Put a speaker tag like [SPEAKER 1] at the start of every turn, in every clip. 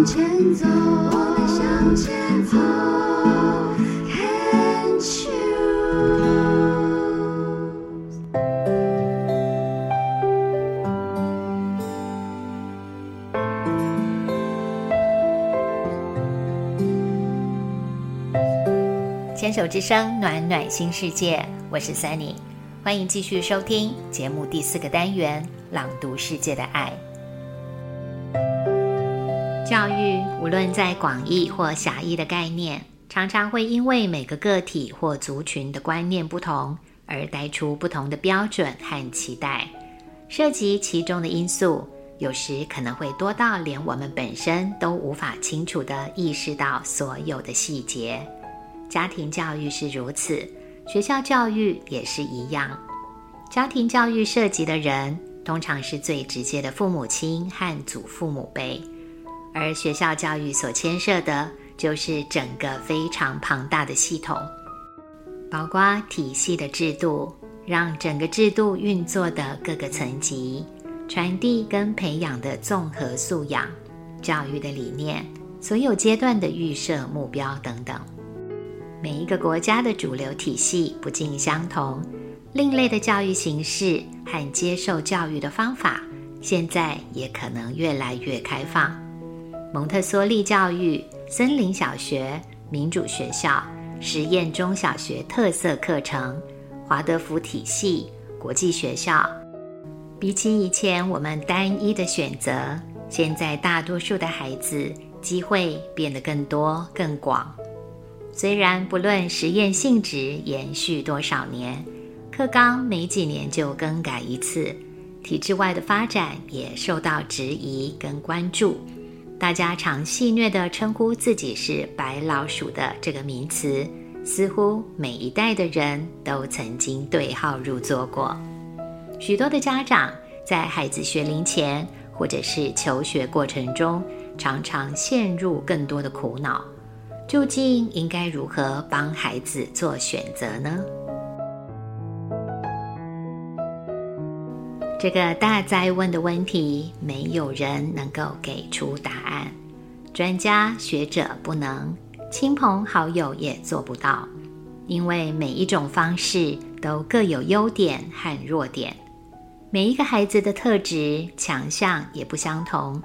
[SPEAKER 1] 向前走，我们向前走，Can't choose。
[SPEAKER 2] 牵手之声，暖暖新世界，我是 Sunny，欢迎继续收听节目第四个单元《朗读世界的爱》。教育无论在广义或狭义的概念，常常会因为每个个体或族群的观念不同，而带出不同的标准和期待。涉及其中的因素，有时可能会多到连我们本身都无法清楚地意识到所有的细节。家庭教育是如此，学校教育也是一样。家庭教育涉及的人，通常是最直接的父母亲和祖父母辈，而学校教育所牵涉的，就是整个非常庞大的系统，包括体系的制度，让整个制度运作的各个层级，传递跟培养的综合素养、教育的理念，所有阶段的预设目标等等。每一个国家的主流体系不尽相同，另类的教育形式和接受教育的方法，现在也可能越来越开放。蒙特梭利教育、森林小学、民主学校、实验中小学特色课程、华德福体系、国际学校，比起以前我们单一的选择，现在大多数的孩子机会变得更多、更广。虽然不论实验性质延续多少年，课纲每几年就更改一次，体制外的发展也受到质疑跟关注。大家常戏谑地称呼自己是“白老鼠”的这个名词，似乎每一代的人都曾经对号入座过。许多的家长在孩子学龄前或者是求学过程中，常常陷入更多的苦恼。究竟应该如何帮孩子做选择呢？这个大灾问的问题，没有人能够给出答案。专家学者不能，亲朋好友也做不到，因为每一种方式都各有优点和弱点，每一个孩子的特质强项也不相同，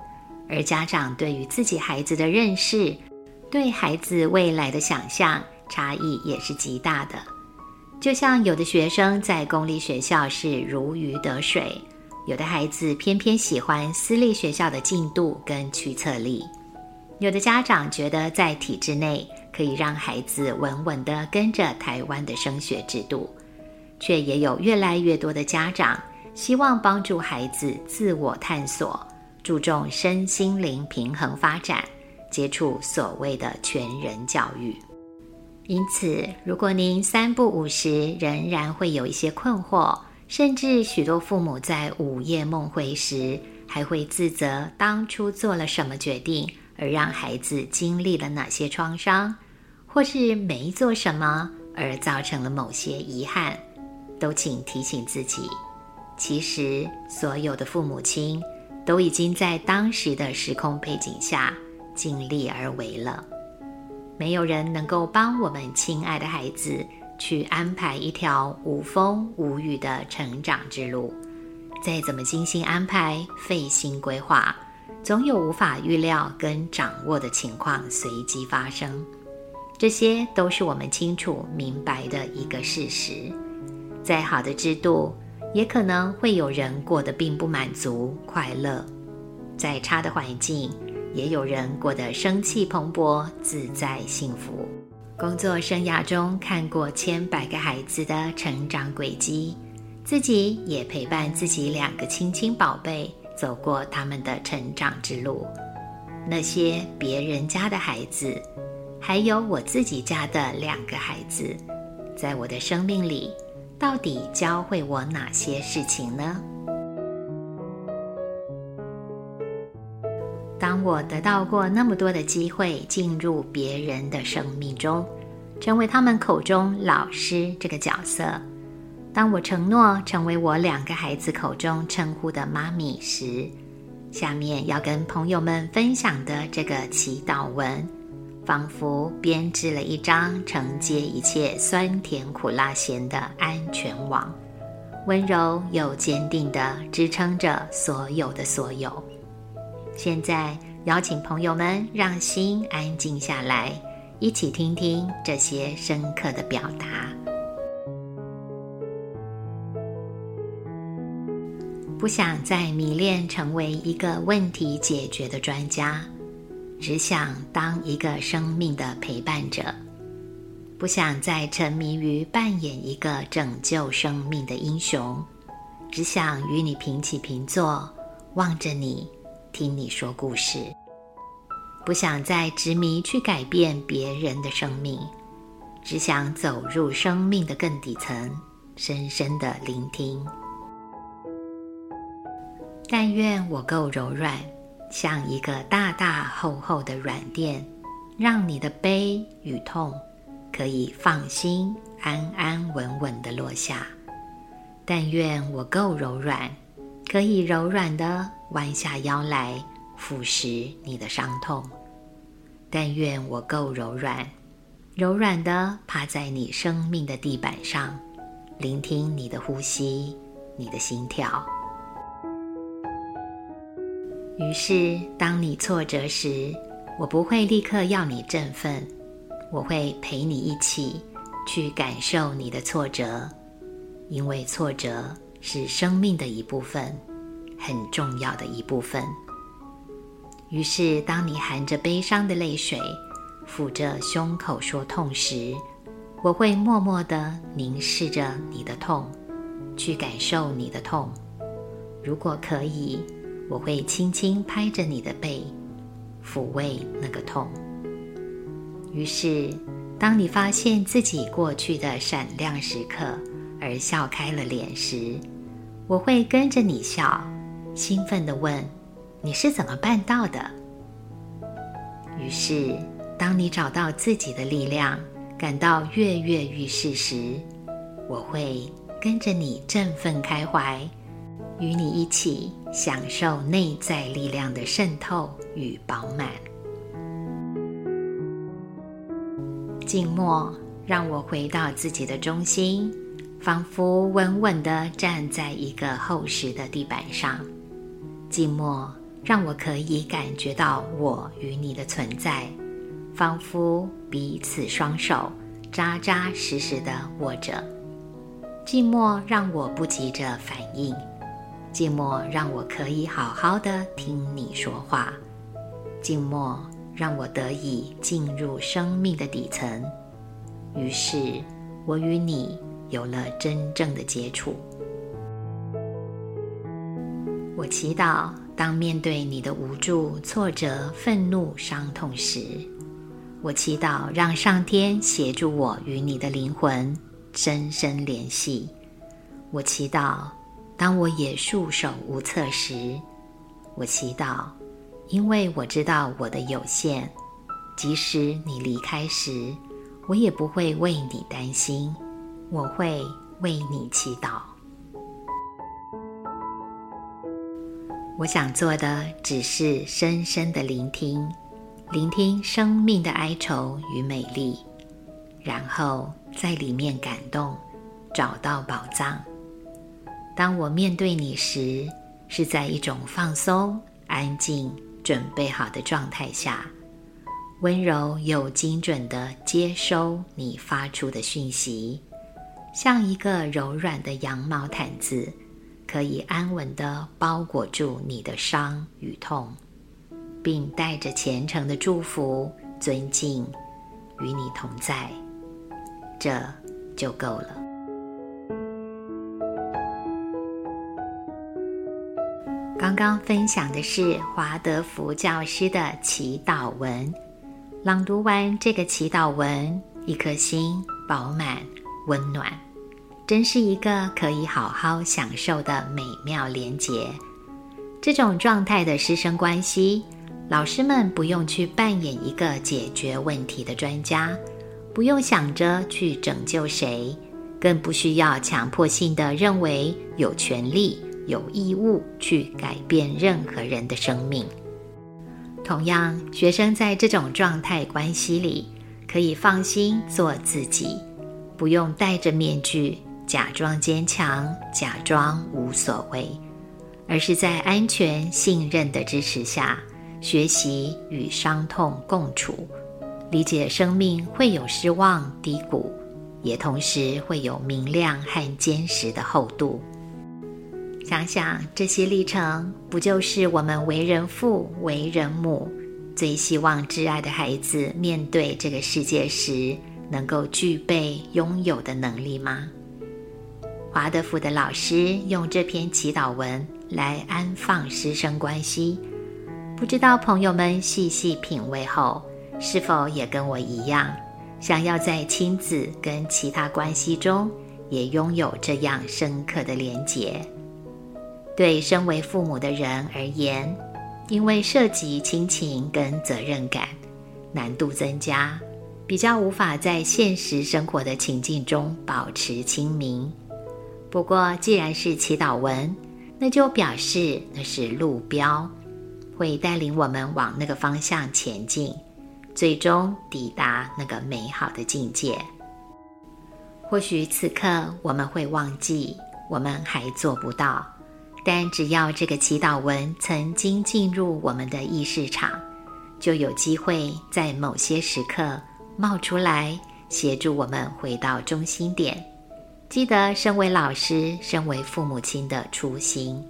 [SPEAKER 2] 而家长对于自己孩子的认识。对孩子未来的想象差异也是极大的，就像有的学生在公立学校是如鱼得水，有的孩子偏偏喜欢私立学校的进度跟驱策力，有的家长觉得在体制内可以让孩子稳稳地跟着台湾的升学制度，却也有越来越多的家长希望帮助孩子自我探索，注重身心灵平衡发展。接触所谓的全人教育，因此，如果您三不五时仍然会有一些困惑，甚至许多父母在午夜梦回时还会自责当初做了什么决定，而让孩子经历了哪些创伤，或是没做什么而造成了某些遗憾，都请提醒自己，其实所有的父母亲都已经在当时的时空背景下。尽力而为了，没有人能够帮我们亲爱的孩子去安排一条无风无雨的成长之路。再怎么精心安排、费心规划，总有无法预料跟掌握的情况随机发生。这些都是我们清楚明白的一个事实。再好的制度，也可能会有人过得并不满足、快乐。再差的环境。也有人过得生气蓬勃、自在幸福。工作生涯中看过千百个孩子的成长轨迹，自己也陪伴自己两个亲亲宝贝走过他们的成长之路。那些别人家的孩子，还有我自己家的两个孩子，在我的生命里，到底教会我哪些事情呢？当我得到过那么多的机会进入别人的生命中，成为他们口中老师这个角色；当我承诺成为我两个孩子口中称呼的妈咪时，下面要跟朋友们分享的这个祈祷文，仿佛编织了一张承接一切酸甜苦辣咸的安全网，温柔又坚定地支撑着所有的所有。现在邀请朋友们让心安静下来，一起听听这些深刻的表达。不想再迷恋成为一个问题解决的专家，只想当一个生命的陪伴者。不想再沉迷于扮演一个拯救生命的英雄，只想与你平起平坐，望着你，听你说故事。不想再执迷去改变别人的生命，只想走入生命的更底层，深深的聆听。但愿我够柔软，像一个大大厚厚的软垫，让你的悲与痛可以放心、安安稳稳的落下。但愿我够柔软，可以柔软的弯下腰来腐蚀你的伤痛。但愿我够柔软，柔软的趴在你生命的地板上，聆听你的呼吸、你的心跳。于是，当你挫折时，我不会立刻要你振奋，我会陪你一起去感受你的挫折，因为挫折是生命的一部分，很重要的一部分。于是，当你含着悲伤的泪水，抚着胸口说痛时，我会默默地凝视着你的痛，去感受你的痛。如果可以。我会轻轻拍着你的背，抚慰那个痛。于是，当你发现自己过去的闪亮时刻而笑开了脸时，我会跟着你笑，兴奋地问：“你是怎么办到的？”于是，当你找到自己的力量，感到跃跃欲试时，我会跟着你振奋开怀。与你一起享受内在力量的渗透与饱满。静默，让我回到自己的中心，仿佛稳稳地站在一个厚实的地板上。静默，让我可以感觉到我与你的存在，仿佛彼此双手扎扎实实地握着。静默，让我不急着反应。静默让我可以好好的听你说话，静默让我得以进入生命的底层，于是我与你有了真正的接触。我祈祷，当面对你的无助、挫折、愤怒、伤痛时，我祈祷让上天协助我与你的灵魂深深联系。我祈祷。当我也束手无策时，我祈祷，因为我知道我的有限。即使你离开时，我也不会为你担心，我会为你祈祷。我想做的只是深深的聆听，聆听生命的哀愁与美丽，然后在里面感动，找到宝藏。当我面对你时，是在一种放松、安静、准备好的状态下，温柔又精准地接收你发出的讯息，像一个柔软的羊毛毯子，可以安稳地包裹住你的伤与痛，并带着虔诚的祝福、尊敬与你同在，这就够了。刚刚分享的是华德福教师的祈祷文。朗读完这个祈祷文，一颗心饱满温暖，真是一个可以好好享受的美妙连结。这种状态的师生关系，老师们不用去扮演一个解决问题的专家，不用想着去拯救谁，更不需要强迫性的认为有权利。有义务去改变任何人的生命。同样，学生在这种状态关系里，可以放心做自己，不用戴着面具，假装坚强，假装无所谓，而是在安全、信任的支持下，学习与伤痛共处，理解生命会有失望、低谷，也同时会有明亮和坚实的厚度。想想这些历程，不就是我们为人父、为人母，最希望挚爱的孩子面对这个世界时能够具备拥有的能力吗？华德福的老师用这篇祈祷文来安放师生关系，不知道朋友们细细品味后，是否也跟我一样，想要在亲子跟其他关系中也拥有这样深刻的连结？对身为父母的人而言，因为涉及亲情跟责任感，难度增加，比较无法在现实生活的情境中保持清明。不过，既然是祈祷文，那就表示那是路标，会带领我们往那个方向前进，最终抵达那个美好的境界。或许此刻我们会忘记，我们还做不到。但只要这个祈祷文曾经进入我们的意识场，就有机会在某些时刻冒出来，协助我们回到中心点。记得身为老师、身为父母亲的初心。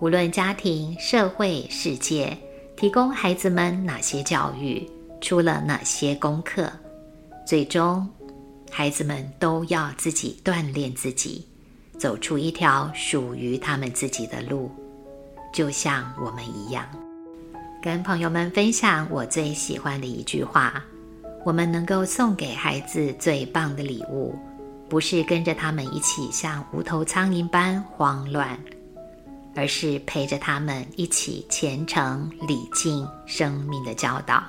[SPEAKER 2] 无论家庭、社会、世界提供孩子们哪些教育，出了哪些功课，最终，孩子们都要自己锻炼自己。走出一条属于他们自己的路，就像我们一样。跟朋友们分享我最喜欢的一句话：我们能够送给孩子最棒的礼物，不是跟着他们一起像无头苍蝇般慌乱，而是陪着他们一起虔诚礼敬生命的教导。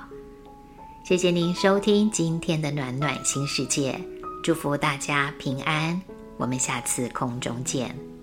[SPEAKER 2] 谢谢您收听今天的暖暖新世界，祝福大家平安。我们下次空中见。